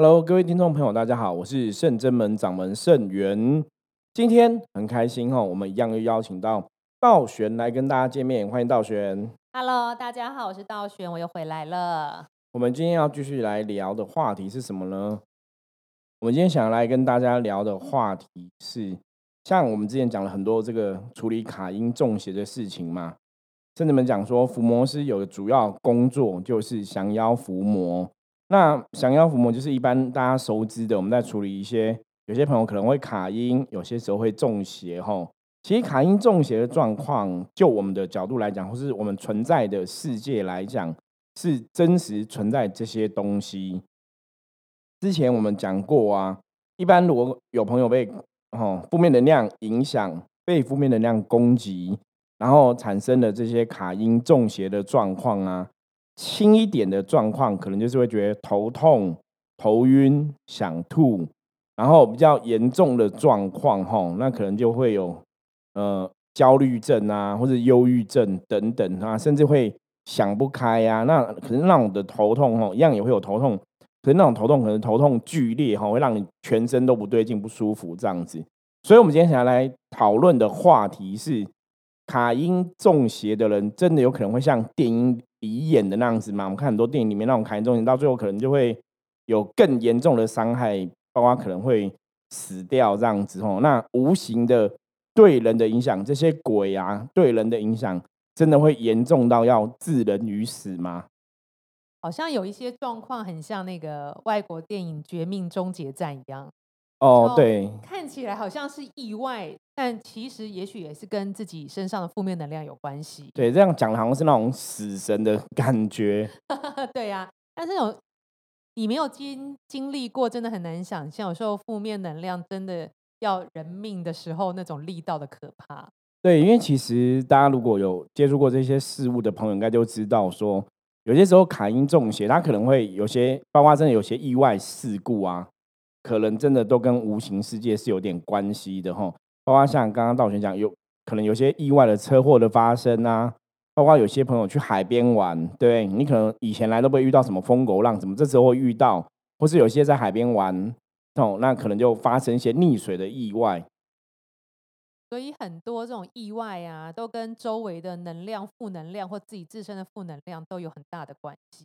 Hello，各位听众朋友，大家好，我是圣真门掌门圣元。今天很开心哈，我们一样又邀请到道玄来跟大家见面，欢迎道玄。Hello，大家好，我是道玄，我又回来了。我们今天要继续来聊的话题是什么呢？我们今天想来跟大家聊的话题是，像我们之前讲了很多这个处理卡因中邪的事情嘛，甚至们讲说伏魔师有个主要工作就是降妖伏魔。那降妖伏魔就是一般大家熟知的，我们在处理一些有些朋友可能会卡因，有些时候会中邪吼。其实卡因中邪的状况，就我们的角度来讲，或是我们存在的世界来讲，是真实存在这些东西。之前我们讲过啊，一般如果有朋友被哦负面能量影响，被负面能量攻击，然后产生的这些卡因中邪的状况啊，轻一点的状况，可能就是会觉得头痛、头晕、想吐，然后比较严重的状况，吼，那可能就会有呃焦虑症啊，或者忧郁症等等啊，甚至会想不开呀、那可能那种的头痛，吼，一样也会有头痛，可是那种头痛可能头痛剧烈，哈，会让你全身都不对劲、不舒服这样子。所以，我们今天想要来讨论的话题是：卡因中邪的人，真的有可能会像电影里演的那样子嘛？我们看很多电影里面那种卡因中，到最后可能就会有更严重的伤害，包括可能会死掉这样子哦。那无形的对人的影响，这些鬼啊对人的影响，真的会严重到要置人于死吗？好像有一些状况很像那个外国电影《绝命终结战》一样，哦，就对，看起来好像是意外，但其实也许也是跟自己身上的负面能量有关系。对，这样讲好像是那种死神的 感觉。对呀、但是有你没有经经历过，真的很难想象。有时候负面能量真的要人命的时候，那种力道的可怕。对，因为其实大家如果有接触过这些事物的朋友，应该就知道说，有些时候卡因中邪，他可能会有些，包括真的有些意外事故啊，可能真的都跟无形世界是有点关系的哈。包括像刚刚道玄讲，有可能有些意外的车祸的发生啊，包括有些朋友去海边玩，对你可能以前来都不会遇到什么疯狗浪，怎么这时候会遇到，或是有些在海边玩，哦，那可能就发生一些溺水的意外。所以很多这种意外啊，都跟周围的能量、负能量或自己自身的负能量都有很大的关系。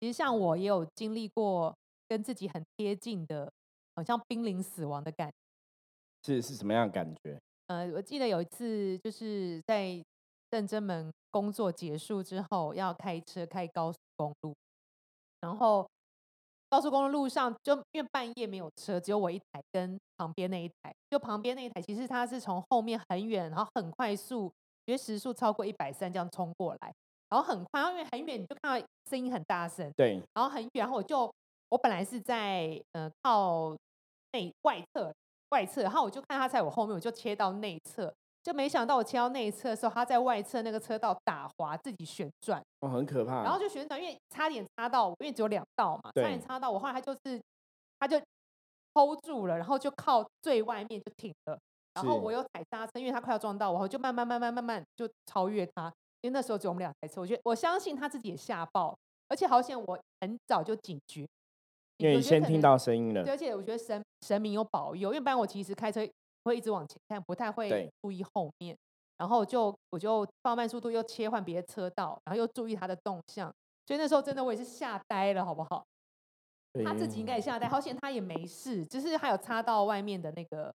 其实像我也有经历过跟自己很贴近的，好像濒临死亡的感觉。是是什么样的感觉？呃，我记得有一次就是在认真门工作结束之后，要开车开高速公路，然后高速公路路上就因为半夜没有车，只有我一台跟旁边那一台，就旁边那一台其实它是从后面很远，然后很快速，因为时速超过一百三这样冲过来，然后很快，因为很远你就看到声音很大声，对，然后很远，然后我就我本来是在呃靠内外侧外侧，然后我就看他在我后面，我就切到内侧，就没想到我切到内侧的时候，他在外侧那个车道打滑，自己旋转，哦，很可怕。然后。就旋转，因为差点擦到我，因为只有两道嘛，差点对。擦到我，后来他就是他就 hold 住了，然后就靠最外面就停了，然后我又踩刹车，因为他快要撞到我，我就慢慢慢慢慢慢就超越他，因为那时候只有我们两台车，我觉得我相信他自己也吓爆，而且好险我很早就警觉，因为先听到声音了对，，而且我觉得神神明有保佑，因为不然我其实开车会一直往前看，不太会注意后面，然后就我就放慢速度，又切换别的车道，然后又注意他的动向，所以那时候真的我也是吓呆了，好不好？他自己应该也吓呆，好险他也没事，只是他有擦到外面的那个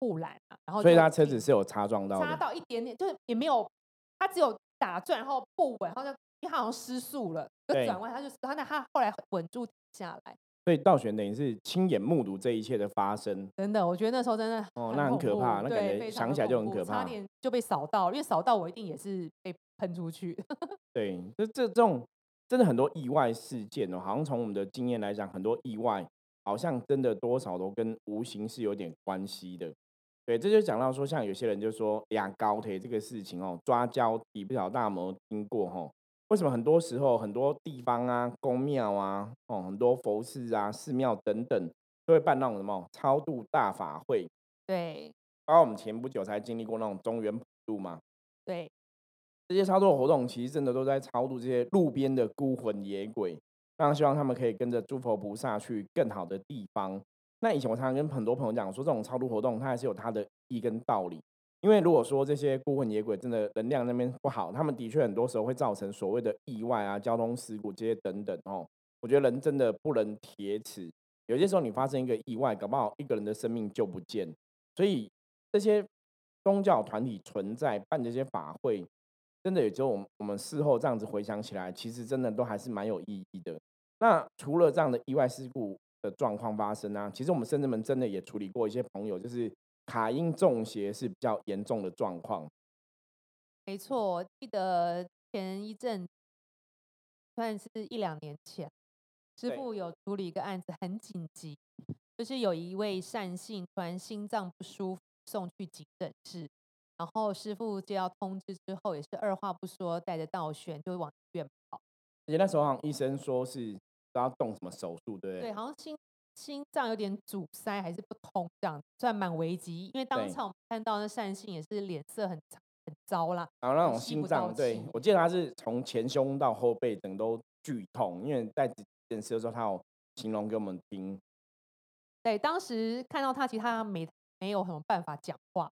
护栏啊，然后所以他车子是有擦撞到擦。到一点点，就是也没有，他只有打转，然后不稳，然后就因为他好像失速了，就转弯，他就他那他后来稳住停下来。所以道玄等于是亲眼目睹这一切的发生。真的，我觉得那时候真的哦那很可怕那感对，觉想起来就很可怕差点就被扫到，因为扫到我一定也是被喷出去。对，就这这种真的很多意外事件哦，好像从我们的经验来讲，很多意外好像真的多少都跟无形是有点关系的。对，这就讲到说，像有些人就说呀高铁这个事情哦，抓交替，不晓得大家有没有听过哦？为什么很多时候很多地方啊、宫庙啊、哦很多佛寺啊、寺庙等等，都会办那种什么超度大法会？对包括我们前不久才经历过那种中原普渡嘛，对，这些超度的活动其实真的都在超度这些路边的孤魂野鬼，那希望他们可以跟着诸佛菩萨去更好的地方。那以前我常常跟很多朋友讲说，这种超度活动它还是有它的意义跟道理。因为如果说这些孤魂野鬼真的能量那边不好，他们的确很多时候会造成所谓的意外啊、交通事故这些等等哦。我觉得人真的不能铁齿，有些时候你发生一个意外，搞不好一个人的生命就不见。所以这些宗教团体存在办这些法会，真的也只有我们我们事后这样子回想起来，其实真的都还是蛮有意义的。那除了这样的意外事故的状况发生啊，其实我们甚至们真的也处理过一些朋友，就是。卡因中邪是比较严重的状况，没错。记得前一阵，算是一两年前，师傅有处理一个案子，很紧急，就是有一位善信突然心脏不舒服，送去急诊室，然后师傅接到通知之后，也是二话不说，带着道玄就往医院跑。而且那时候好像医生说是要动什么手术，对不对？对，好像心。心脏有点阻塞还是不通，这样算蛮危急。因为当场我们看到那善信也是脸色很很糟啦，然后那种心脏，对我记得他是从前胸到后背整都剧痛，因为在检视的时候他有形容给我们听。对，当时看到他，其实他没没有什么办法讲话，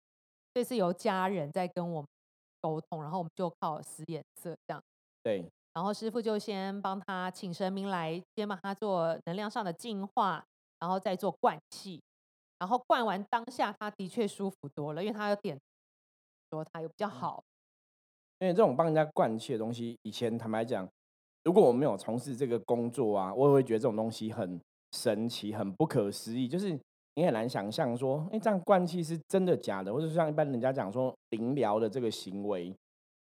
这是由家人在跟我们沟通，然后我们就靠使眼色这样。对。然后师傅就先帮他请神明来，先帮他做能量上的净化。然后再做灌气，然后灌完当下，他的确舒服多了，因为他有点说他又比较好。因为这种帮人家灌气的东西，以前坦白讲，如果我没有从事这个工作啊，我也会觉得这种东西很神奇、很不可思议。就是你很难想象说，哎，这样灌气是真的假的，或者像一般人家讲说灵疗的这个行为，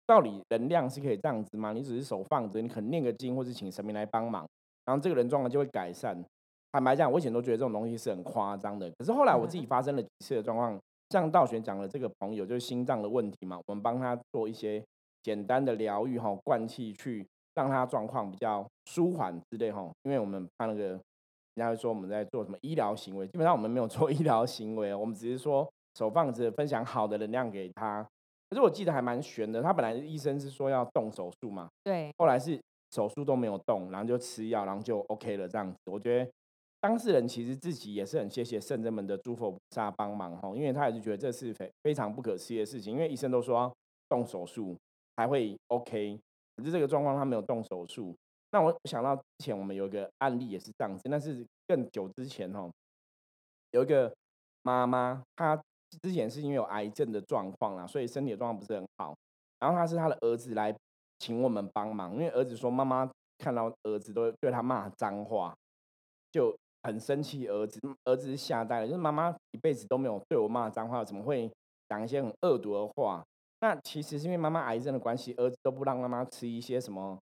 到底能量是可以这样子吗？你只是手放着，你可能念个经，或是请神明来帮忙，然后这个人状况就会改善。坦白讲，我以前都觉得这种东西是很夸张的。可是后来我自己发生了几次的状况，像道玄讲的这个朋友就是心脏的问题嘛，我们帮他做一些简单的疗愈哈，灌气去让他状况比较舒缓之类哈。因为我们怕那个人家会说我们在做什么医疗行为，基本上我们没有做 医疗行为，我们只是说手放着分享好的能量给他。可是我记得还蛮悬的，他本来医生是说要动手术嘛，对，后来是手术都没有动，然后就吃药，然后就 OK 了这样子。我觉得。当事人其实自己也是很谢谢圣人们的诸佛菩萨帮忙哈，因为他也是觉得这是非非常不可思议的事情，因为医生都说动手术才会 OK，可是这个状况他没有动手术。那我想到之前我们有一个案例也是这样子，那是更久之前哈，有一个妈妈，她之前是因为有癌症的状况啦，所以身体的状况不是很好，然后她是她的儿子来请我们帮忙，因为儿子说妈妈看到儿子都对他骂脏话，就。很生气，儿子儿子是吓呆了，就是妈妈一辈子都没有对我骂脏话，怎么会讲一些很恶毒的话？那其实是因为妈妈癌症的关系，儿子都不让妈妈吃一些什么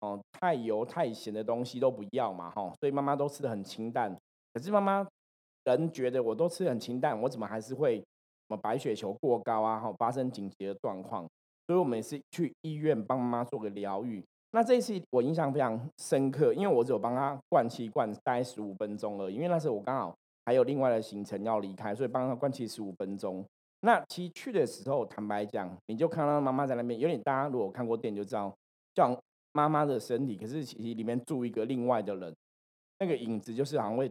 哦太油太咸的东西都不要嘛，哈，所以妈妈都吃的很清淡。可是妈妈人觉得我都吃很清淡，我怎么还是会什么白血球过高啊，哈，发生紧急的状况？所以我们是去医院帮妈妈做个疗愈。那这一次我印象非常深刻，因为我只有帮他灌气灌大概十五分钟了，因为那时候我刚好还有另外的行程要离开，所以帮他灌气十五分钟。那其实去的时候，坦白讲，你就看到妈妈在那边，有点大家如果看过电影就知道，像妈妈的身体，可是其实里面住一个另外的人，那个影子就是好像会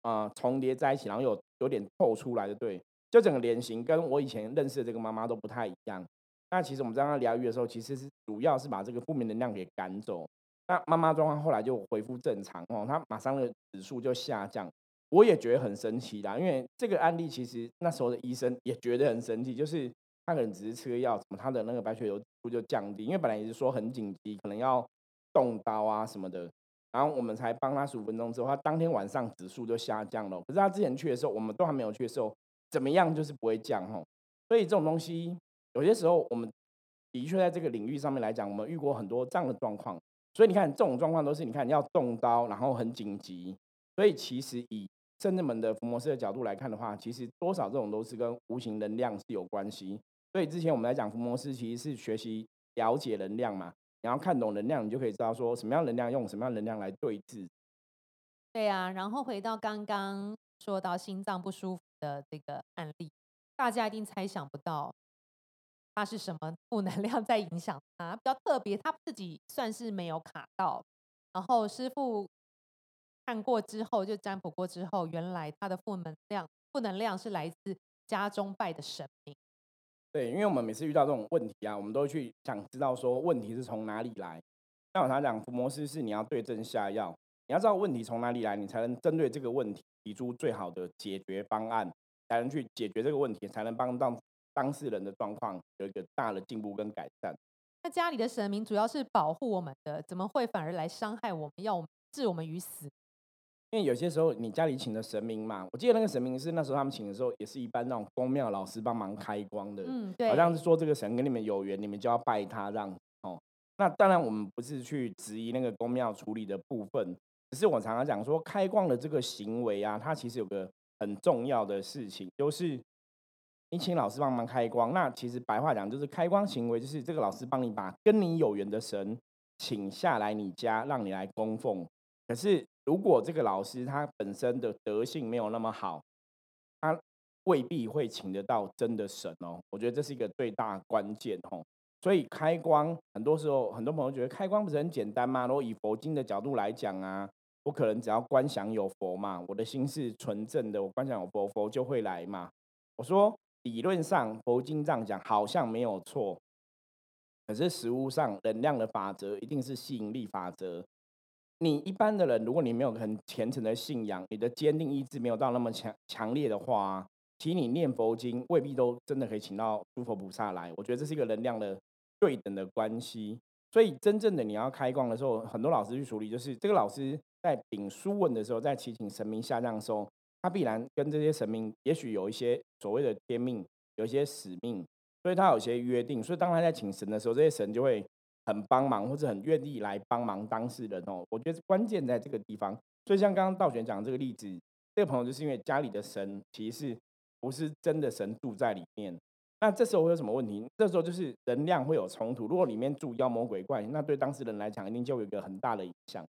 啊重叠在一起，然后有有点透出来的，对，就整个脸型跟我以前认识的这个妈妈都不太一样。那其实我们在他疗愈的时候，其实是主要是把这个负面能量给赶走。那妈妈状况后来就恢复正常哦，她马上的指数就下降。我也觉得很神奇啦，因为这个案例其实那时候的医生也觉得很神奇，就是他可能只是吃个药，怎么他的那个白血球数就降低？因为本来也是说很紧急，可能要动刀啊什么的。然后我们才帮他十五分钟之后，他当天晚上指数就下降了。可是他之前去的时候，我们都还没有去的时候，怎么样就是不会降哦。所以这种东西。有些时候，我们的确在这个领域上面来讲，我们遇过很多这样的状况。所以你看，这种状况都是你看要动刀，然后很紧急。所以其实以圣人们的伏魔师的角度来看的话，其实多少这种都是跟无形能量是有关系。所以之前我们来讲伏魔师，其实是学习了解能量嘛。你要看懂能量，你就可以知道说什么样能量用什么样能量来对峙。对啊，然后回到刚刚说到心脏不舒服的这个案例，大家一定猜想不到。他是什么负能量在影响他？比较特别，他自己算是没有卡到，然后师傅看过之后，就占卜过之后，原来他的负能量负能量是来自家中拜的神明。对，因为我们每次遇到这种问题啊，我们都会去想知道说问题是从哪里来。像我常讲，伏魔师是你要对症下药，你要知道问题从哪里来，你才能针对这个问题提出最好的解决方案，才能去解决这个问题，才能帮到当事人的状况有一个大的进步跟改善。那家里的神明主要是保护我们的，怎么会反而来伤害我们，要我们置我们于死？因为有些时候你家里请的神明嘛，我记得那个神明是那时候他们请的时候，也是一般那种公庙老师帮忙开光的，嗯，对，好像是说这个神跟你们有缘，你们就要拜他，让哦。那当然我们不是去质疑那个公庙处理的部分，只是我常常讲说开光的这个行为啊，它其实有个很重要的事情，就是你请老师帮忙开光，那其实白话讲就是开光行为，就是这个老师帮你把跟你有缘的神请下来你家，让你来供奉，可是。如果这个老师他本身的德性没有那么好，他未必会请得到真的神哦。我觉得这是一个最大关键哦。所以开光很多时候，很多朋友觉得开光不是很简单吗？如果以佛经的角度来讲啊，我可能只要观想有佛嘛，我的心是纯正的，我观想有佛，佛就会来嘛。我说理论上佛经这样讲好像没有错，可是实物上能量的法则一定是吸引力法则。你一般的人，如果你没有很虔诚的信仰，你的坚定意志没有到那么强强烈的话，其实你念佛经未必都真的可以请到诸佛菩萨来。我觉得这是一个能量的对等的关系。所以真正的你要开光的时候，很多老师去处理，就是这个老师在禀书问的时候，在祈请神明下降的时候，他必然跟这些神明也许有一些所谓的天命，有一些使命，所以他有些约定。所以当他在请神的时候，这些神就会。很帮忙或者很愿意来帮忙当事人哦，我觉得关键在这个地方。所以像刚刚道玄讲这个例子，这个朋友就是因为家里的神其实是不是真的神住在里面，那这时候会有什么问题？这时候就是能量会有冲突。如果里面住妖魔鬼怪，那对当事人来讲一定就有一个很大的影响。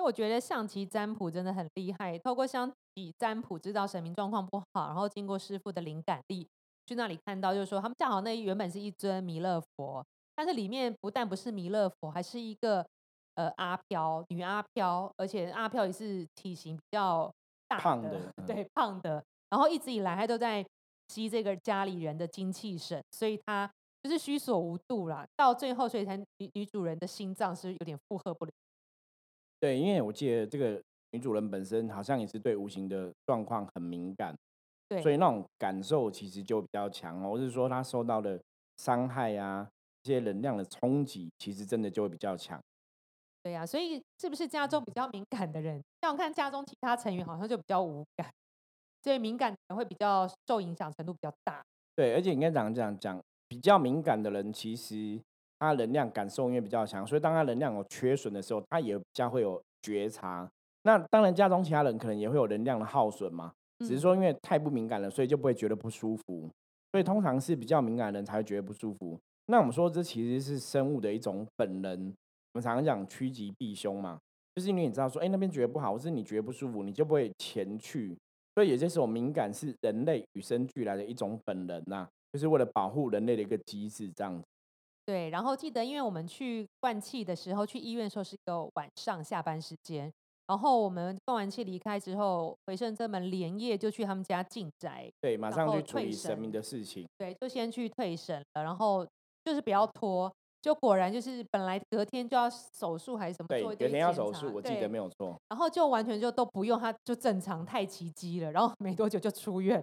那我觉得象棋占卜真的很厉害，透过象棋占卜知道神明状况不好，然后经过师傅的灵感力。去那里看到，就是说他们正好那原本是一尊弥勒佛，但是里面不但不是弥勒佛，还是一个呃阿飘女阿飘，而且阿飘也是体型比较大的，对胖的。然后一直以来他都在吸这个家里人的精气神，所以他就是虚所无度啦。到最后，所以才女女主人的心脏是有点负荷不了。对，因为我记得这个女主人本身好像也是对无形的状况很敏感。所以那种感受其实就比较强哦，或是说她受到的伤害啊，这些能量的冲击，其实真的就会比较强。对呀，所以是不是家中比较敏感的人，像我看家中其他成员好像就比较无感，所以敏感的人会比较受影响程度比较大。对，而且应该讲讲讲，比较敏感的人，其实他能量感受因为比较强，所以当他能量有缺损的时候，他也比较会有觉察。那当然，家中其他人可能也会有能量的耗损嘛。只是说，因为太不敏感了，所以就不会觉得不舒服。所以通常是比较敏感的人才会觉得不舒服。那我们说，这其实是生物的一种本能。我们常常讲趋吉避凶嘛，就是因为你知道说，哎，那边觉得不好，或是你觉得不舒服，你就不会前去。所以有些时候，敏感是人类与生俱来的一种本能呐，就是为了保护人类的一个机制这样。对，然后记得，因为我们去灌气的时候，去医院的时候是一个晚上下班时间。然后我们放完气离开之后，回圣这门连夜就去他们家进宅，对，马上去处理神明的事情。对，就先去退神了，然后就是不要拖。就果然就是本来隔天就要手术还是什么，对，隔天要手术，我记得没有错。然后就完全就都不用，他就正常，太奇迹了。然后没多久就出院，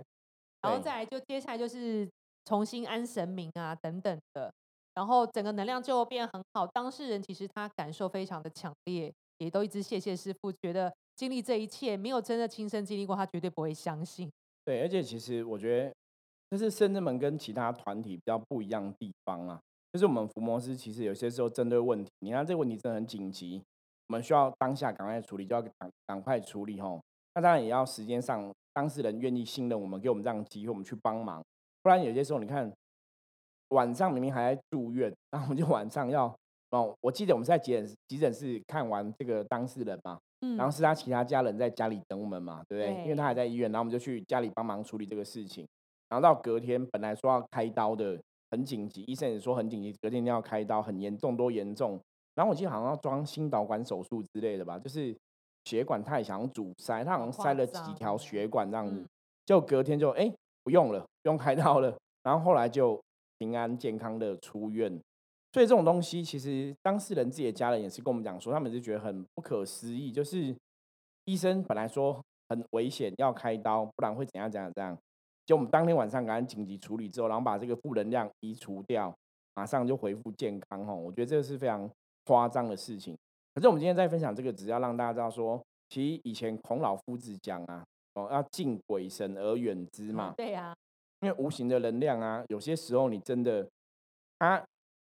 然后再来就接下来就是重新安神明啊等等的，然后整个能量就变很好。当事人其实他感受非常的强烈。也都一直谢谢师傅，觉得经历这一切没有真的亲身经历过，他绝对不会相信。对，而且其实我觉得，这是圣人们跟其他团体比较不一样的地方啊。就是我们伏魔师其实有些时候针对问题，你看这个问题真的很紧急，我们需要当下赶快处理，就要赶赶快处理吼。那当然也要时间上，当事人愿意信任我们，给我们这样机会，我们去帮忙。不然有些时候，你看晚上明明还在住院，然后我们就晚上要。哦，我记得我们在急诊急诊室看完这个当事人嘛，然后是他其他家人在家里等我们嘛，对不对？因为他还在医院，然后我们就去家里帮忙处理这个事情。然后到隔天本来说要开刀的，很紧急，医生也说很紧急，隔天一定要开刀，很严重，多严重。然后我记得好像要装心导管手术之类的吧，就是血管太想阻塞，他好像塞了几条血管这样子，就隔天就哎不用了，不用开刀了，然后后来就平安健康的出院。所以这种东西，其实当事人自己的家人也是跟我们讲说，他们是觉得很不可思议，就是医生本来说很危险要开刀，不然会怎样怎样怎样，就我们当天晚上赶紧紧急处理之后，然后把这个负能量移除掉，马上就恢复健康哦。我觉得这个是非常。夸张的事情，可是我们今天在分享这个，只要让大家知道说，其实以前孔老夫子讲啊，哦，要敬鬼神而远之嘛。对呀，因为无形的能量啊，有些时候你真的，它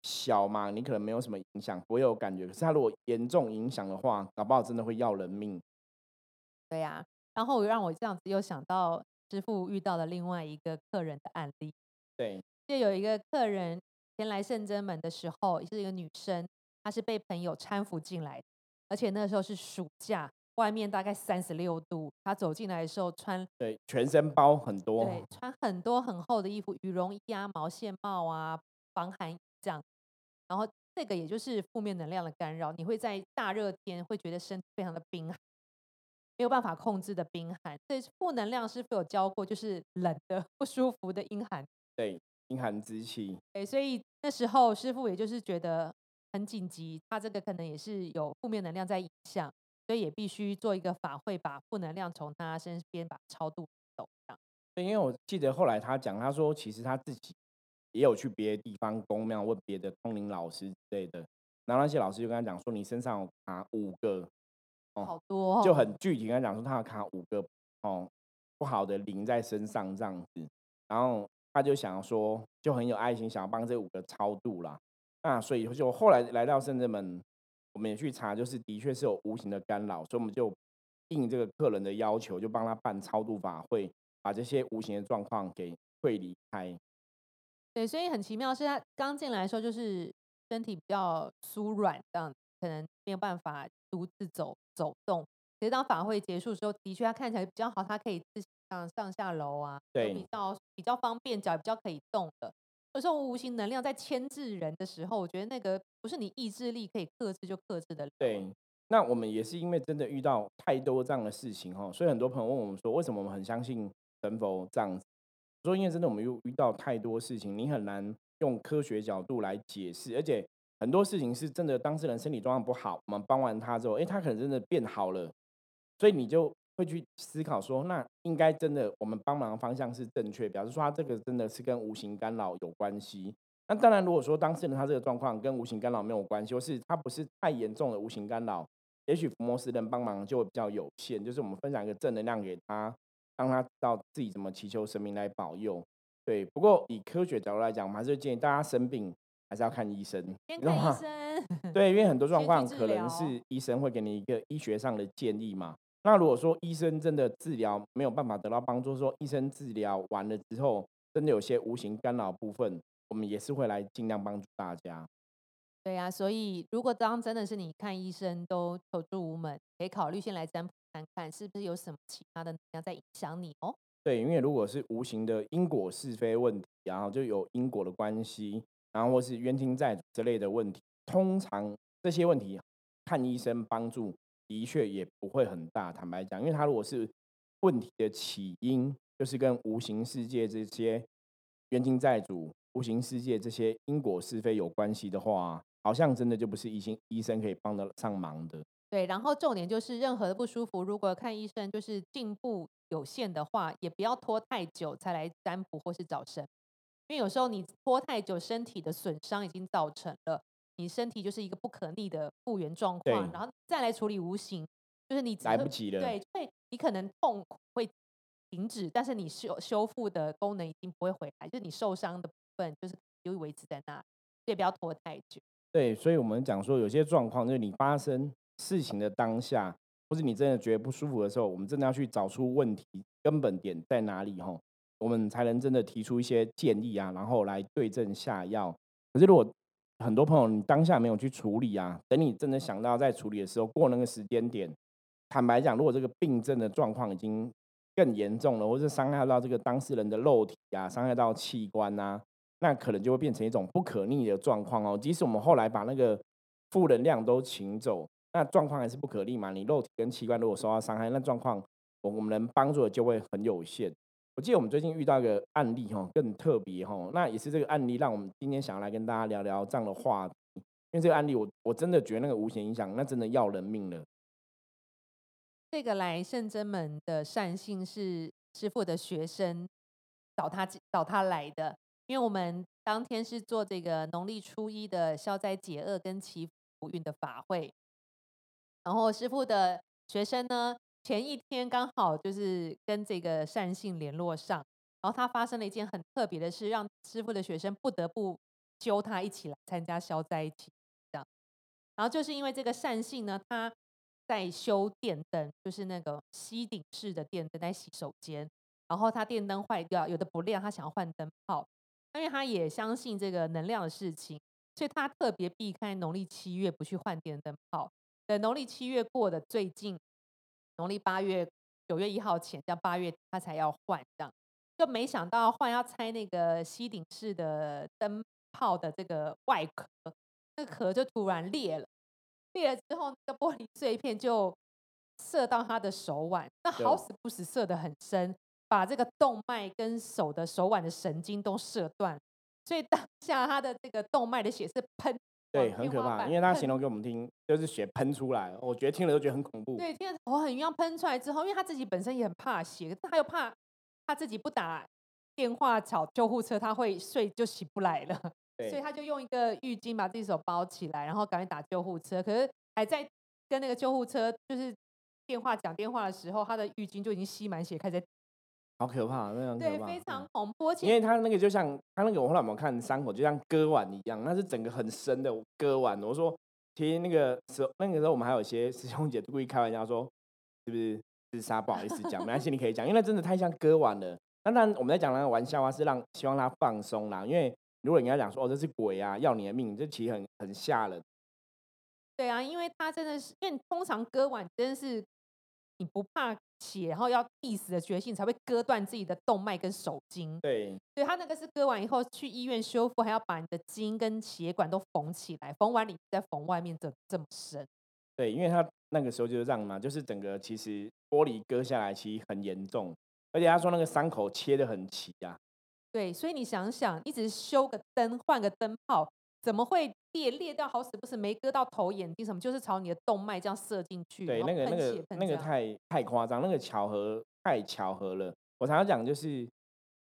小嘛，你可能没有什么影响，不会有感觉。可是它如果严重影响的话，搞不好真的会要人命。对呀，然后让我这样子又想到师傅遇到的另外一个客人的案例。对，就有一个客人前来圣真门的时候，是一个女生。她是被朋友搀扶进来，而且那时候是暑假，外面大概三十六度。他走进来的时候穿对全身包很多，对穿很多很厚的衣服，羽绒衣啊、毛线帽啊、防寒这样。然后这个也就是负面能量的干扰，你会在大热天会觉得身体非常的冰寒，没有办法控制的冰寒。对负能量师傅有教过？就是冷的、不舒服的阴寒。对，阴寒之气。对，所以那时候师傅也就是觉得。很紧急，他这个可能也是有负面能量在影响，所以也必须做一个法会，把负能量从他身边把超度走。对，因为我记得后来他讲，他说其实他自己也有去别的地方公庙问别的通灵老师之类的，然后那些老师就跟他讲说，你身上有卡五个，哦，好多，就很具体跟他讲说，他有卡五个哦不好的灵在身上这样子，然后他就想说，就很有爱心，想要帮这五个超度啦。那所以就后来来到深圳门，我们也去查，就是的确是有无形的干扰，所以我们就应这个客人的要求，就帮他办超度法会，把这些无形的状况给退离开。对，所以很奇妙，是他刚进来的时候就是身体比较酥软，这样可能没有办法独自走走动。其实当法会结束的时候，的确他看起来比较好，他可以自上上下楼啊，对，比较比较方便，脚比较可以动的。有时候无形能量在牵制人的时候，我觉得那个不是你意志力可以克制就克制的。对，那我们也是因为真的遇到太多这样的事情哈，所以很多朋友问我们说，为什么我们很相信神佛这样子？说因为真的我们又遇到太多事情，你很难用科学角度来解释，而且很多事情是真的当事人身体状况不好，我们帮完他之后，哎，他可能真的变好了，所以你就。会去思考说，那应该真的我们帮忙的方向是正确，表示说他这个真的是跟无形干扰有关系。那当然，如果说当事人他这个状况跟无形干扰没有关系，或是他不是太严重的无形干扰，也许福摩斯人帮忙就会比较有限。就是我们分享一个正能量给他，让他知道自己怎么祈求神明来保佑。对，不过以科学角度来讲，我们还是建议大家生病还是要看医生，看医生。对，因为很多状况可能是医生会给你一个医学上的建议嘛。那如果说医生真的治疗没有办法得到帮助，说医生治疗完了之后，真的有些无形干扰部分，我们也是会来尽量帮助大家。对呀，所以如果当真的是你看医生都求助无门，可以考虑先来占卜看看，是不是有什么其他的能量在影响你哦。对，因为如果是无形的因果是非问题，然后就有因果的关系，然后或是冤亲债主之类的问题，通常这些问题看医生帮助。的确也不会很大，坦白讲，因为他如果是问题的起因，就是跟无形世界这些冤亲债主、无形世界这些因果是非有关系的话，好像真的就不是医生医生可以帮得上忙的。对，然后重点就是任何的不舒服，如果看医生就是进步有限的话，也不要拖太久才来占卜或是找神，因为有时候你拖太久，身体的损伤已经造成了。你身体就是一个不可逆的复原状况，然后再来处理无形，就是你来不及了。对，所以你可能痛会停止，但是你修修复的功能已经不会回来，就是你受伤的部分就是就维持在那，所以不要拖太久。对，所以我们讲说有些状况，就是你发生事情的当下，或是你真的觉得不舒服的时候，我们真的要去找出问题根本点在哪里哈，我们才能真的提出一些建议啊，然后来对症下药。可是如果很多朋友，你当下没有去处理啊，等你真的想到在处理的时候，过那个时间点，坦白讲，如果这个病症的状况已经更严重了，或是伤害到这个当事人的肉体啊，伤害到器官啊，那可能就会变成一种不可逆的状况哦。即使我们后来把那个负能量都请走，那状况还是不可逆嘛。你肉体跟器官如果受到伤害，那状况我们能帮助的就会很有限。我记得我们最近遇到一个案例哈，更特别哈，那也是这个案例让我们今天想要来跟大家聊聊这样的话题。因为这个案例，我我真的觉得那个无形影响，那真的要人命了。这个来圣真门的善信是师傅的学生找他找他来的，因为我们当天是做这个农历初一的消灾解厄跟祈福运的法会，然后师傅的学生呢，前一天刚好就是跟这个善信联络上，然后他发生了一件很特别的事，让师傅的学生不得不揪他一起来参加消灾祈。然后就是因为这个善信呢，他在修电灯，就是那个吸顶式的电灯在洗手间，然后他电灯坏掉，有的不亮，他想要换灯泡。因为他也相信这个能量的事情，所以他特别避开农历七月不去换电灯泡。等农历七月过的最近，农历八月九月一号前，到八月他才要换，这样就没想到换要拆那个吸顶式的灯泡的这个外壳。那壳就突然裂了，裂了之后，那个玻璃碎片就射到他的手腕，那好死不死射得很深，把这个动脉跟手的手腕的神经都射断，所以当下他的这个动脉的血是喷，对，很可怕，因为他形容给我们听，就是血喷出来，我觉得听了都觉得很恐怖。对，听了头很晕，喷出来之后，因为他自己本身也很怕血，他又怕他自己不打电话找救护车，他会睡就起不来了。所以他就用一个浴巾把自己手包起来，然后赶紧打救护车。可是还在跟那个救护车就是电话讲电话的时候，他的浴巾就已经吸满血，开始好可怕，那样对，非常恐怖。因为他那个就像他那个我后来我们看伤口，就像割腕一样，那是整个很深的割腕。我说其实那个时候那个时候我们还有一些师兄姐故意开玩笑说，是不是自杀？不好意思讲，没关系，你可以讲，因为那真的太像割腕了。当然我们在讲那个玩笑话是让希望他放松啦，因为。如果人家讲说哦这是鬼啊要你的命，这其实很很吓人。对啊，因为他真的是，因为通常割腕真的是你不怕血，然后要必死的决心才会割断自己的动脉跟手筋。对，所以他那个是割完以后去医院修复，还要把你的筋跟血管都缝起来，缝完里再缝外面，这这么深。对，因为他那个时候就是这样嘛，就是整个其实玻璃割下来其实很严重，而且他说那个伤口切的很齐啊。对，所以你想想，一直修个灯、换个灯泡，怎么会裂裂掉？好死不死没割到头、眼睛什么，就是朝你的动脉这样射进去。对，那个那个那个太太夸张，那个巧合太巧合了。我常常讲就是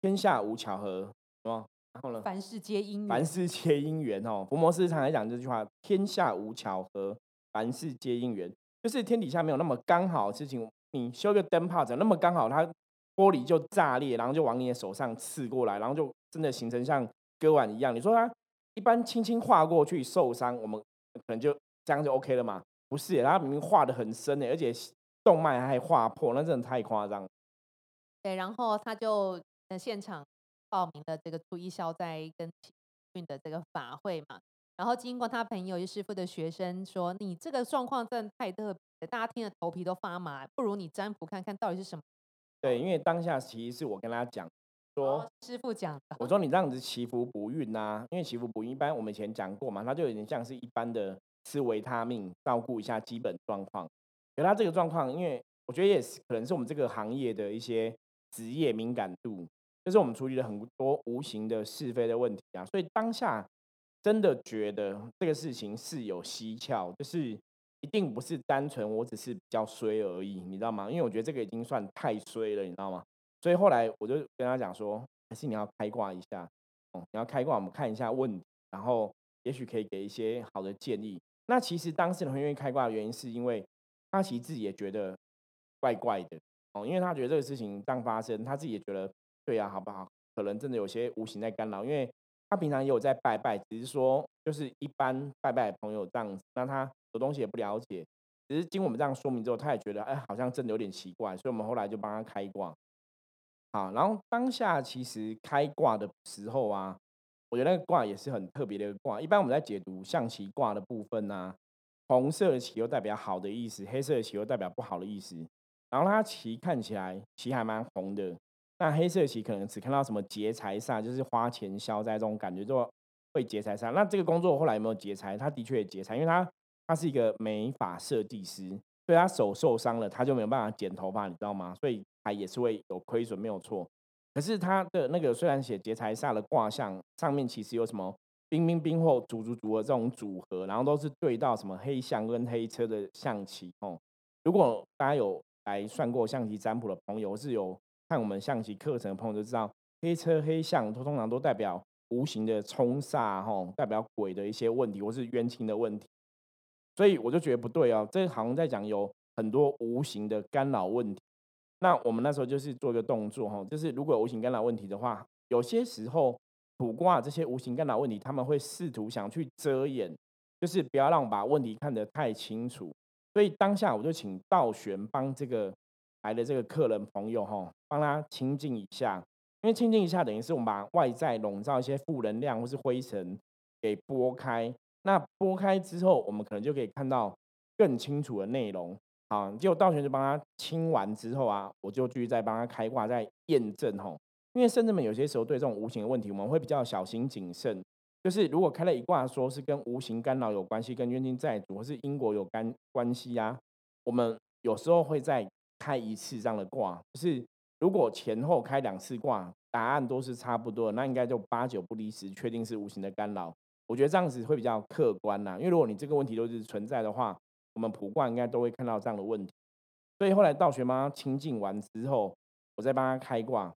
天下无巧合，是吗？然后呢？凡事皆因缘。凡事皆因缘哦。福摩斯常常讲这句话：天下无巧合，凡事皆因缘。就是天底下没有那么刚好的事情。你修个灯泡，怎么那么刚好？它玻璃就炸裂，然后就往你的手上刺过来，然后就真的形成像割腕一样。你说它一般轻轻划过去受伤，我们可能就这样就 OK 了嘛？不是，他明明划的很深呢，而且动脉还划破，那真的太夸张。对，然后他就在现场报名了这个初一消灾跟运的这个法会嘛。然后经过他朋友师傅的学生说：“你这个状况真的太特别，大家听了头皮都发麻，不如你占卜看看到底是什么。”对，因为当下其实是我跟他讲说，师傅讲的，我说你这样子祈福不孕呐，因为祈福不孕一般我们以前讲过嘛，他就有点像是一般的吃维他命，照顾一下基本状况。可他这个状况，因为我觉得也是可能是我们这个行业的一些职业敏感度，就是我们处理了很多无形的是非的问题啊，所以当下真的觉得这个事情是有蹊跷，就是。一定不是单纯我只是比较衰而已，你知道吗？因为我觉得这个已经算太衰了，你知道吗？所以后来我就跟他讲说，还是你要开挂一下，哦，你要开挂，我们看一下问题，然后也许可以给一些好的建议。那其实当事人很愿意开挂的原因，是因为他其实自己也觉得怪怪的，哦，因为他觉得这个事情刚发生，他自己也觉得对呀，好不好？可能真的有些无形在干扰，因为他平常也有在拜拜，只是说就是一般拜拜的朋友这样子，那他。有东西也不了解，只是经我们这样说明之后，他也觉得哎，好像真的有点奇怪，所以我们后来就帮他开挂。好，然后当下其实开挂的时候啊，我觉得那个卦也是很特别的一个卦。一般我们在解读象棋卦的部分呢，红色的棋又代表好的意思，黑色的棋又代表不好的意思。然后它棋看起来棋还蛮红的，那黑色棋可能只看到什么劫财煞，就是花钱消灾这种感觉，就会劫财煞。那这个工作后来有没有劫财？他的确劫财，因为他他是一个美发设计师，所以他手受伤了，他就没有办法剪头发，你知道吗？所以他也是会有亏损，没有错。可是他的那个虽然写劫财煞的卦象上面其实有什么兵兵兵或主主主的这种组合，然后都是对到什么黑象跟黑车的象棋哦。如果大家有来算过象棋占卜的朋友，是有看我们象棋课程的朋友就知道，黑车黑象通常都代表无形的冲煞哦，代表鬼的一些问题或是冤亲的问题。所以我就觉得不对哦，这好像在讲有很多无形的干扰问题。那我们那时候就是做一个动作哈，就是如果有无形干扰问题的话，有些时候卜卦这些无形干扰问题，他们会试图想去遮掩，就是不要让我把问题看得太清楚。所以当下我就请道玄帮这个来的这个客人朋友哈，帮他清净一下，因为清净一下等于是我们把外在笼罩一些负能量或是灰尘给拨开。那拨开之后，我们可能就可以看到更清楚的内容。好，结果道玄就帮他清完之后啊，我就继续再帮他开挂，再验证吼。因为甚至们有些时候对这种无形的问题，我们会比较小心谨慎。就是如果开了一卦，说是跟无形干扰有关系，跟冤亲债主或是因果有干关系呀，我们有时候会再开一次这样的卦。就是如果前后开两次卦，答案都是差不多，那应该就八九不离十，确定是无形的干扰。我觉得这样子会比较客观呐，因为如果你这个问题都是存在的话。我们普卦应该都会看到这样的问题，所以后来道玄帮他清净完之后，我再帮他开卦，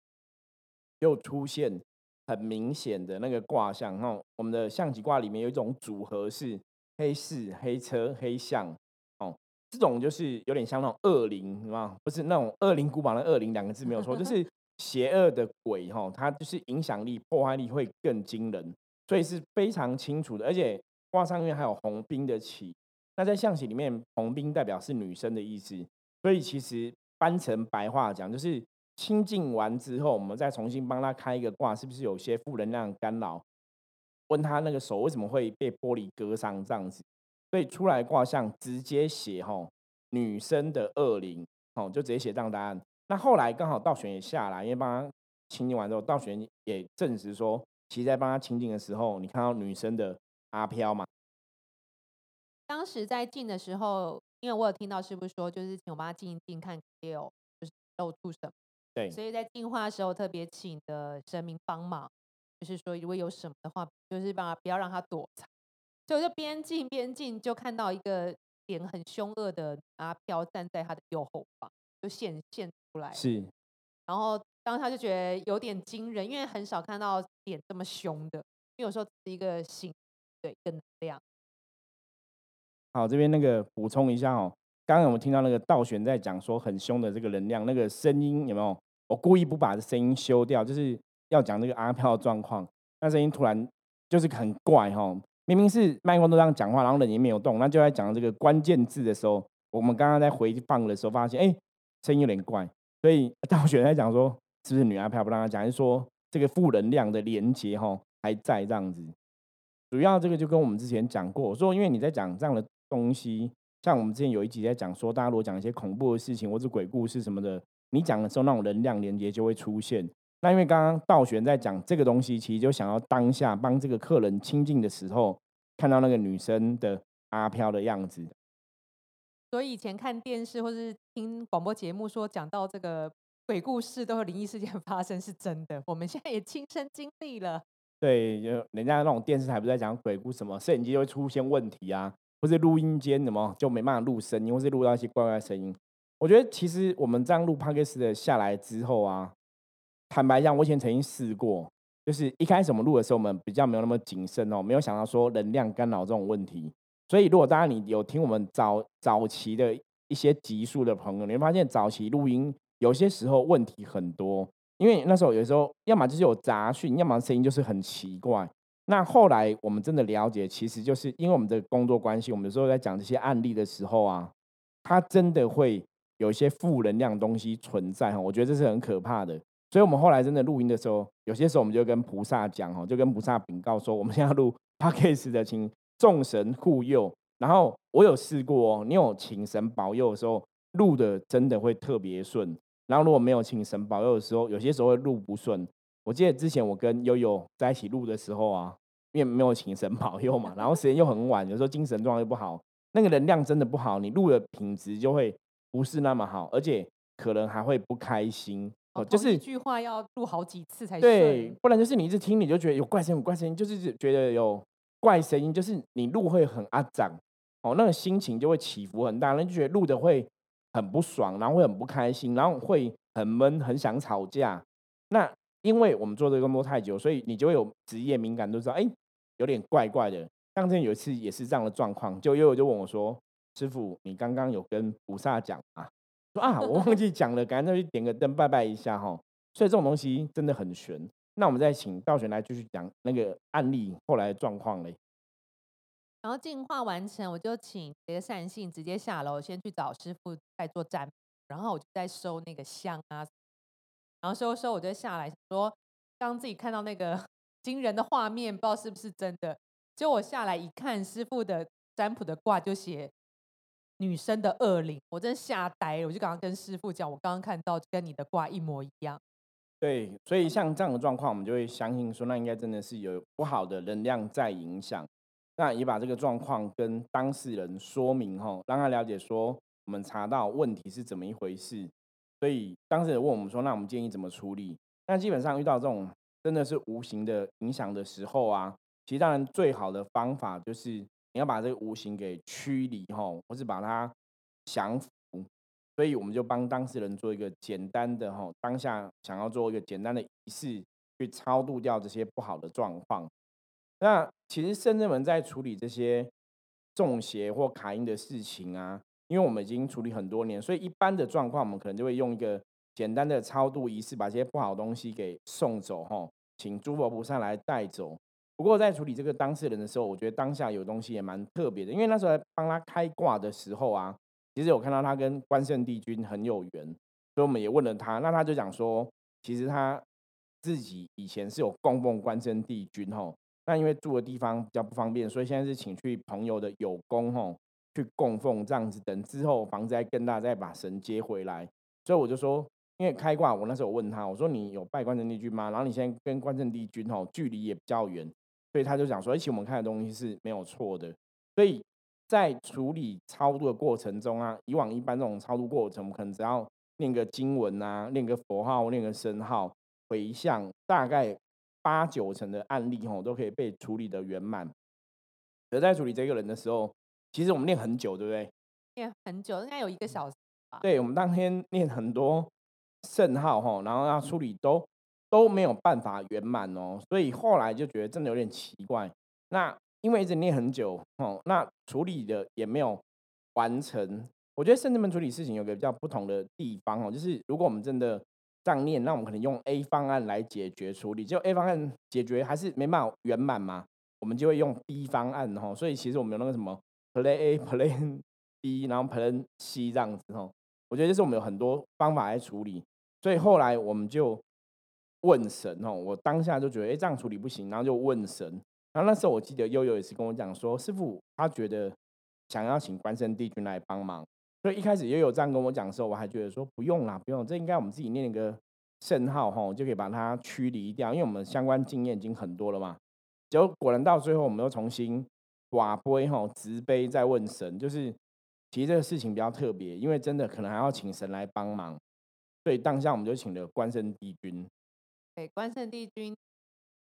又出现很明显的那个卦象。哈，我们的象棋卦里面有一种组合是黑士、黑车、黑象，哦，这种就是有点像那种恶灵，是吧？不是那种恶灵古堡的恶灵两个字没有错，就是 邪恶的鬼，哈，它就是影响力、破坏力会更惊人，所以是非常清楚的。而且卦上面还有红兵的旗。那在象棋里面，红兵代表是女生的意思，所以其实翻成白话讲，就是清净完之后，我们再重新帮他开一个卦，是不是有些负能量干扰？问他那个手为什么会被玻璃割伤这样子？所以出来卦象直接写吼女生的恶灵，哦，就直接写这样答案。那后来刚好道玄也下来，因为帮他清净完之后，道玄也证实说，其实在帮他清净的时候，你看到女生的阿飘嘛？当时在进的时候，因为我有听到师傅说，就是请我帮他进一进，看有就是露出什么。对，所以在进化的时候特别请的神明帮忙，就是说如果有什么的话，就是帮他不要让他躲藏。所以我就边进边进，就看到一个脸很凶恶的阿飘站在他的右后方，就现现出来。是，然后当他就觉得有点惊人，因为很少看到脸这么凶的，因为有时候是一个形，对，一个能量。好，这边那个补充一下哦，刚刚我们听到那个道玄在讲说很凶的这个能量，那个声音有没有？我故意不把这声音修掉，就是要讲这个阿飘的状况。那声音突然就是很怪哈，明明是麦克风都这样讲话，然后人也没有动，那就在讲这个关键字的时候，我们刚刚在回放的时候发现，哎，声音有点怪。所以道玄在讲说，是不是女阿飘不让他讲，还是说这个负能量的连接哈还在这样子？主要这个就跟我们之前讲过，说因为你在讲这样的。东西像我们之前有一集在讲说，大家如果讲一些恐怖的事情或者鬼故事什么的，你讲的时候那种能量连接就会出现。那因为刚刚道玄在讲这个东西，其实就想要当下帮这个客人亲近的时候，看到那个女生的阿飘的样子。所以以前看电视或是听广播节目说讲到这个鬼故事都有灵异事件 发生，是真的。我们现在也亲身经历了。对，就人家那种电视台不是在讲鬼故事，什么摄影机会出现问题啊？或是录音间什么就没办法录声音，或是录到一些怪怪的声音。我觉得其实我们这样录 podcast 的下来之后啊，坦白讲，我以前曾经试过，就是一开始我们录的时候，我们比较没有那么谨慎哦，没有想到说能量干扰这种问题。所以如果大家你有听我们早早期的一些集数的朋友，你会发现早期录音有些时候问题很多，因为那时候有时候要么就是有杂讯，要么声音就是很奇怪。那后来我们真的了解，其实就是因为我们的工作关系，我们有时候在讲这些案例的时候啊，它真的会有一些负能量东西存在哈。我觉得这是很可怕的，所以我们后来真的录音的时候，有些时候我们就跟菩萨讲哈，就跟菩萨禀告说，我们现在录 podcast 的，请众神护佑。然后我有试过哦，你有请神保佑的时候，录的真的会特别顺。然后如果没有请神保佑的时候，有些时候会录不顺。我记得之前我跟悠悠在一起录的时候啊，因为没有请神保佑嘛，然后时间又很晚，有时候精神状态又不好，那个能量真的不好，你录的品质就会不是那么好，而且可能还会不开心。哦，就就是一句话要录好几次才对，顺。不然就是你一直听，你就觉得有怪声音，有怪声音，就是觉得有怪声音，就是你录会很阿长，哦，那个心情就会起伏很大，那就觉得录的会很不爽，然后会很不开心，然后会很闷，很想吵架。那因为我们做这个工作太久，所以你就会有职业敏感，都知道，哎，有点怪怪的。像之前有一次也是这样的状况，就悠悠就问我说：“师傅，你刚刚有跟菩萨讲啊？”说啊，我忘记讲了，赶紧再去点个灯拜拜一下哈。所以这种东西真的很玄。那我们再请道玄来继续讲那个案例后来的状况嘞。然后净化完成，我就请这个善信直接下楼，先去找师傅在做占卜，然后我就在收那个香啊，然后收收，我就下来说，刚刚自己看到那个 惊人的画面，不知道是不是真的。结果我下来一看，师傅的占卜的卦就写女生的恶灵，我真的吓呆了。我就刚刚跟师傅讲，我刚刚看到跟你的卦一模一样。对，所以像这样的状况，我们就会相信说，那应该真的是有不好的能量在影响。那也把这个状况跟当事人说明吼，让他了解说，我们查到问题是怎么一回事。所以当事人问我们说，那我们建议怎么处理？那基本上遇到这种真的是无形的影响的时候啊，其实当然最好的方法就是你要把这个无形给驱离吼，或是把它降服。所以我们就帮当事人做一个简单的吼，当下想要做一个简单的仪式，去超度掉这些不好的状况。那其实圣人们在处理这些中邪或卡因的事情啊，因为我们已经处理很多年，所以一般的状况，我们可能就会用一个简单的超度仪式，把这些不好的东西给送走吼，请诸佛菩萨来带走。不过在处理这个当事人的时候，我觉得当下有东西也蛮特别的，因为那时候帮他开挂的时候啊。其实有看到他跟关圣帝君很有缘，所以我们也问了他，那他就讲说，其实他自己以前是有供奉关圣帝君吼，那因为住的地方比较不方便，所以现在是请去朋友的有功吼去供奉这样子，等之后房子再更大再把神接回来。所以我就说，因为开挂，我那时候问他，我说你有拜关圣帝君吗？然后你现在跟关圣帝君吼距离也比较远，所以他就讲说，而且我们看的东西是没有错的，所以。在处理超度的过程中啊，以往一般这种超度过程，我们可能只要念个经文啊，念个佛号，念个声号，回向，大概八九成的案例吼，都可以被处理的圆满。而在处理这个人的时候，其实我们练很久，对不对？练很久，应该有一个小时吧。对，我们当天练很多圣号吼，然后要处理都都没有办法圆满哦，所以后来就觉得真的有点奇怪。那因为一直练很久哦，那处理的也没有完成。我觉得圣智门处理事情有个比较不同的地方哦，就是如果我们真的这样念，那我们可能用 A 方案来解决处理，就 A 方案解决还是没办法圆满嘛，我们就会用 B 方案哦。所以其实我们有那个什么 Plan A、Plan B，然后 Plan C 这样子哈。我觉得就是我们有很多方法来处理，所以后来我们就问神哦，我当下就觉得哎这样处理不行，然后就问神。然后那时候我记得悠悠也是跟我讲说，师傅他觉得想要请关圣帝君来帮忙，所以一开始悠悠这样跟我讲的时候，我还觉得说不用啦，不用，这应该我们自己念一个圣号吼，就可以把它驱离掉，因为我们相关经验已经很多了嘛。结果果然到最后，我们又重新寡杯哈，直杯在问神，就是其实这个事情比较特别，因为真的可能还要请神来帮忙，所以当下我们就请了关圣帝君。对，关圣帝君。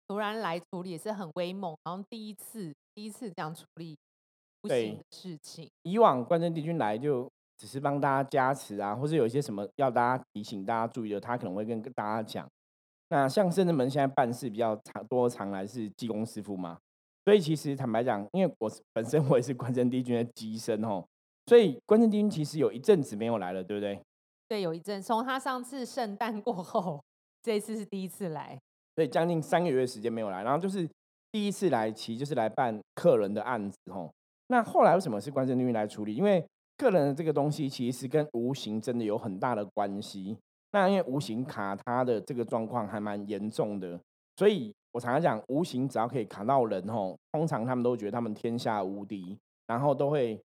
突然来处理也是很威猛，然后第一次第一次这样处理不行的事情。以往关圣帝君来就只是帮大家加持啊，或者有一些什么要大家提醒大家注意的，他可能会跟大家讲。那像圣人门现在办事比较常多常来是济公师傅嘛，所以其实坦白讲，因为我本身我也是关圣帝君的机身哦，所以关圣帝君其实有一阵子没有来了，对不对？对，有一阵，从他上次圣诞过后，这一次是第一次来。所以将近三个月时间没有来，然后就是第一次来，其实就是来办客人的案子哦。那后来为什么是关圣帝君来处理？因为客人的这个东西其实跟无形真的有很大的关系。那因为无形卡他的这个状况还蛮严重的，所以我常常讲，无形只要可以卡到人吼，通常他们都觉得他们天下无敌，然后都会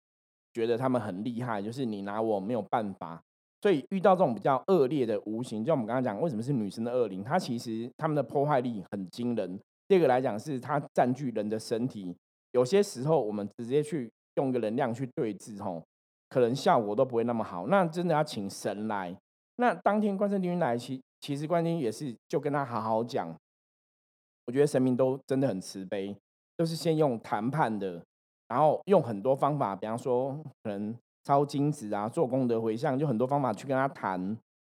觉得他们很厉害，就是你拿我没有办法。所以遇到这种比较恶劣的无形，就我们刚刚讲，为什么是女生的恶灵？它其实他们的破坏力很惊人，第二个来讲是它占据人的身体，有些时候我们直接去用一个能量去对峙，吼，可能效果都不会那么好。那真的要请神来。那当天关圣帝君来，其其实关帝也是就跟他好好讲。我觉得神明都真的很慈悲，就是先用谈判的，然后用很多方法，比方说可能抄金子啊，做功德回向，就很多方法去跟他谈，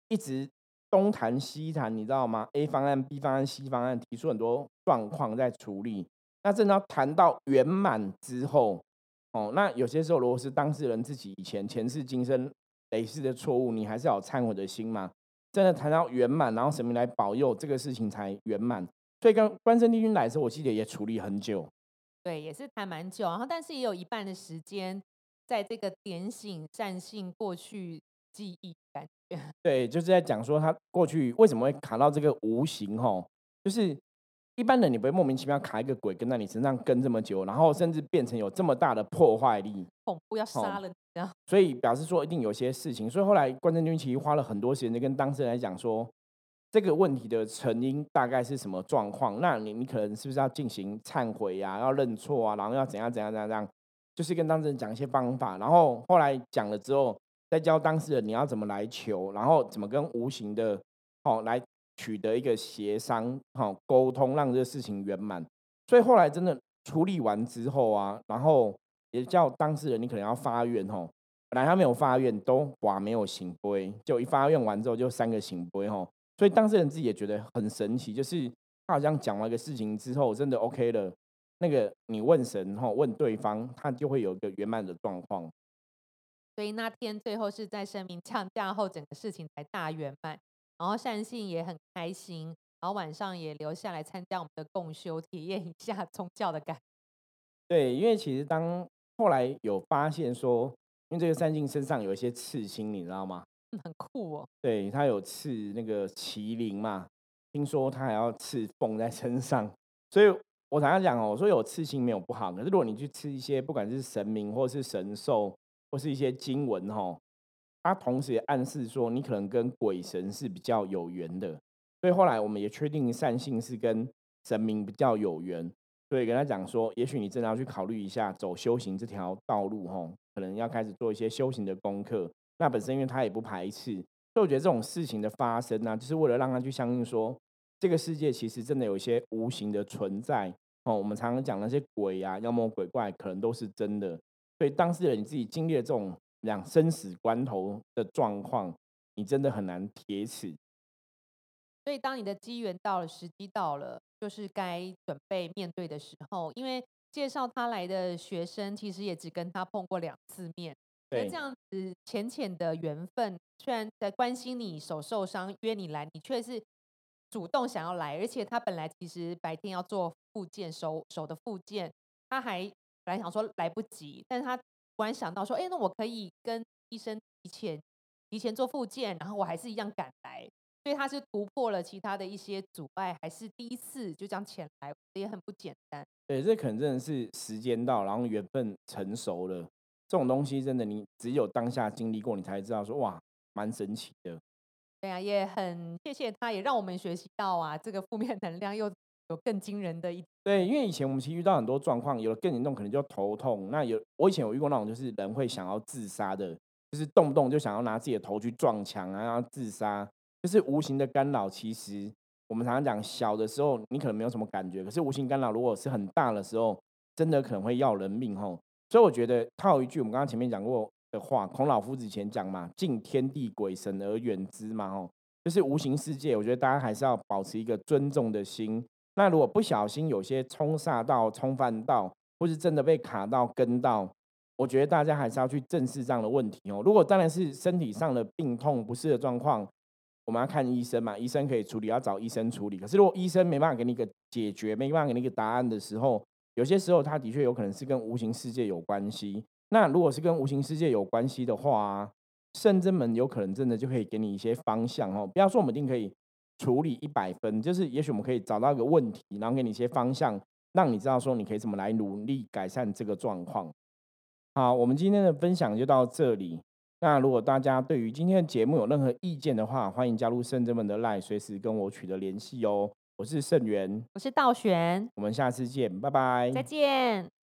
一直东谈西谈，你知道吗？A 方案、B 方案、C 方案，提出很多状况在处理。那真的要谈到圆满之后，哦，那有些时候如果是当事人自己以前前世今生累世的错误，你还是要忏悔的心嘛。真的谈到圆满，然后神明来保佑，这个事情才圆满。所以跟关圣帝君来的时候，我记得也处理很久。对，也是谈蛮久，然后但是也有一半的时间在这个点醒善信过去记忆感觉。对，就是在讲说他过去为什么会卡到这个无形吼，就是一般人你不会莫名其妙卡一个鬼跟在你身上跟这么久，然后甚至变成有这么大的破坏力，恐怖要杀了你这样。所以表示说一定有些事情，所以后来关圣帝君其实花了很多时间跟当事人来讲说。这个问题的成因大概是什么状况？那你你可能是不是要进行忏悔呀？要认错啊？然后要怎样怎样怎样？这样就是跟当事人讲一些方法。然后后来讲了之后，再教当事人你要怎么来求，然后怎么跟无形的哦来取得一个协商好沟通，让这个事情圆满。所以后来真的处理完之后啊，然后也叫当事人你可能要发愿哦。本来他没有发愿，都哇没有行规，就一发愿完之后就三个行规吼。所以当事人自己也觉得很神奇，就是他好像讲完一个事情之后，真的 OK 了。那个你问神哈，问对方，他就会有一个圆满的状况。所以那天最后是在声明降价后，整个事情才大圆满。然后善信也很开心，然后晚上也留下来参加我们的共修，体验一下宗教的感。对，因为其实当后来有发现说，因为这个善信身上有一些刺青，你知道吗？很酷哦，对他有刺那个麒麟嘛，听说他还要刺凤在身上，所以我常常讲哦，我说有刺青没有不好，可是如果你去刺一些不管是神明或是神兽或是一些经文哈，它同时也暗示说你可能跟鬼神是比较有缘的，所以后来我们也确定善性是跟神明比较有缘，所以跟他讲说，也许你真的要去考虑一下走修行这条道路哈，可能要开始做一些修行的功课。那本身因为他也不排斥，所以我觉得这种事情的发生呢，就是为了让他去相信说，这个世界其实真的有一些无形的存在哦。我们常常讲那些鬼啊、妖魔鬼怪，可能都是真的。所以当事人你自己经历了这种两生死关头的状况，你真的很难铁齿。所以当你的机缘到了，时机到了，就是该准备面对的时候。因为介绍他来的学生，其实也只跟他碰过两次面。那这样子浅浅的缘分，虽然在关心你手受伤约你来，你却是主动想要来，而且他本来其实白天要做复健手手的复健，他还本来想说来不及，但是他突然想到说，哎，那我可以跟医生提前提前做复健，然后我还是一样赶来，所以他是突破了其他的一些阻碍，还是第一次就这样前来，也很不简单。对，这可能真的是时间到，然后缘分成熟了。这种东西真的，你只有当下经历过，你才知道说哇，蛮神奇的。对啊，也很谢谢他，也让我们学习到啊，这个负面能量又有更惊人的一。对，因为以前我们其实遇到很多状况，有的更严重，可能就头痛。那有我以前有遇过那种，就是人会想要自杀的，就是动不动就想要拿自己的头去撞墙啊，要自杀，就是无形的干扰。其实我们常常讲，小的时候你可能没有什么感觉，可是无形干扰如果是很大的时候，真的可能会要人命吼。所以我觉得套一句我们刚刚前面讲过的话，孔老夫子以前讲嘛，“敬天地鬼神而远之”嘛，哦，就是无形世界。我觉得大家还是要保持一个尊重的心。那如果不小心有些冲煞到、冲犯到，或是真的被卡到、跟到，我觉得大家还是要去正视这样的问题哦。如果当然是身体上的病痛不适的状况，我们要看医生嘛，医生可以处理，要找医生处理。可是如果医生没办法给你一个解决，没办法给你一个答案的时候，有些时候，它的确有可能是跟无形世界有关系。那如果是跟无形世界有关系的话，圣真门有可能真的就可以给你一些方向哦。不要说我们一定可以处理一百分，就是也许我们可以找到一个问题，然后给你一些方向，让你知道说你可以怎么来努力改善这个状况。好，我们今天的分享就到这里。那如果大家对于今天的节目有任何意见的话，欢迎加入圣真门的 Line，随时跟我取得联系哦。我是盛元，我是道玄，我们下次见，拜拜。再见。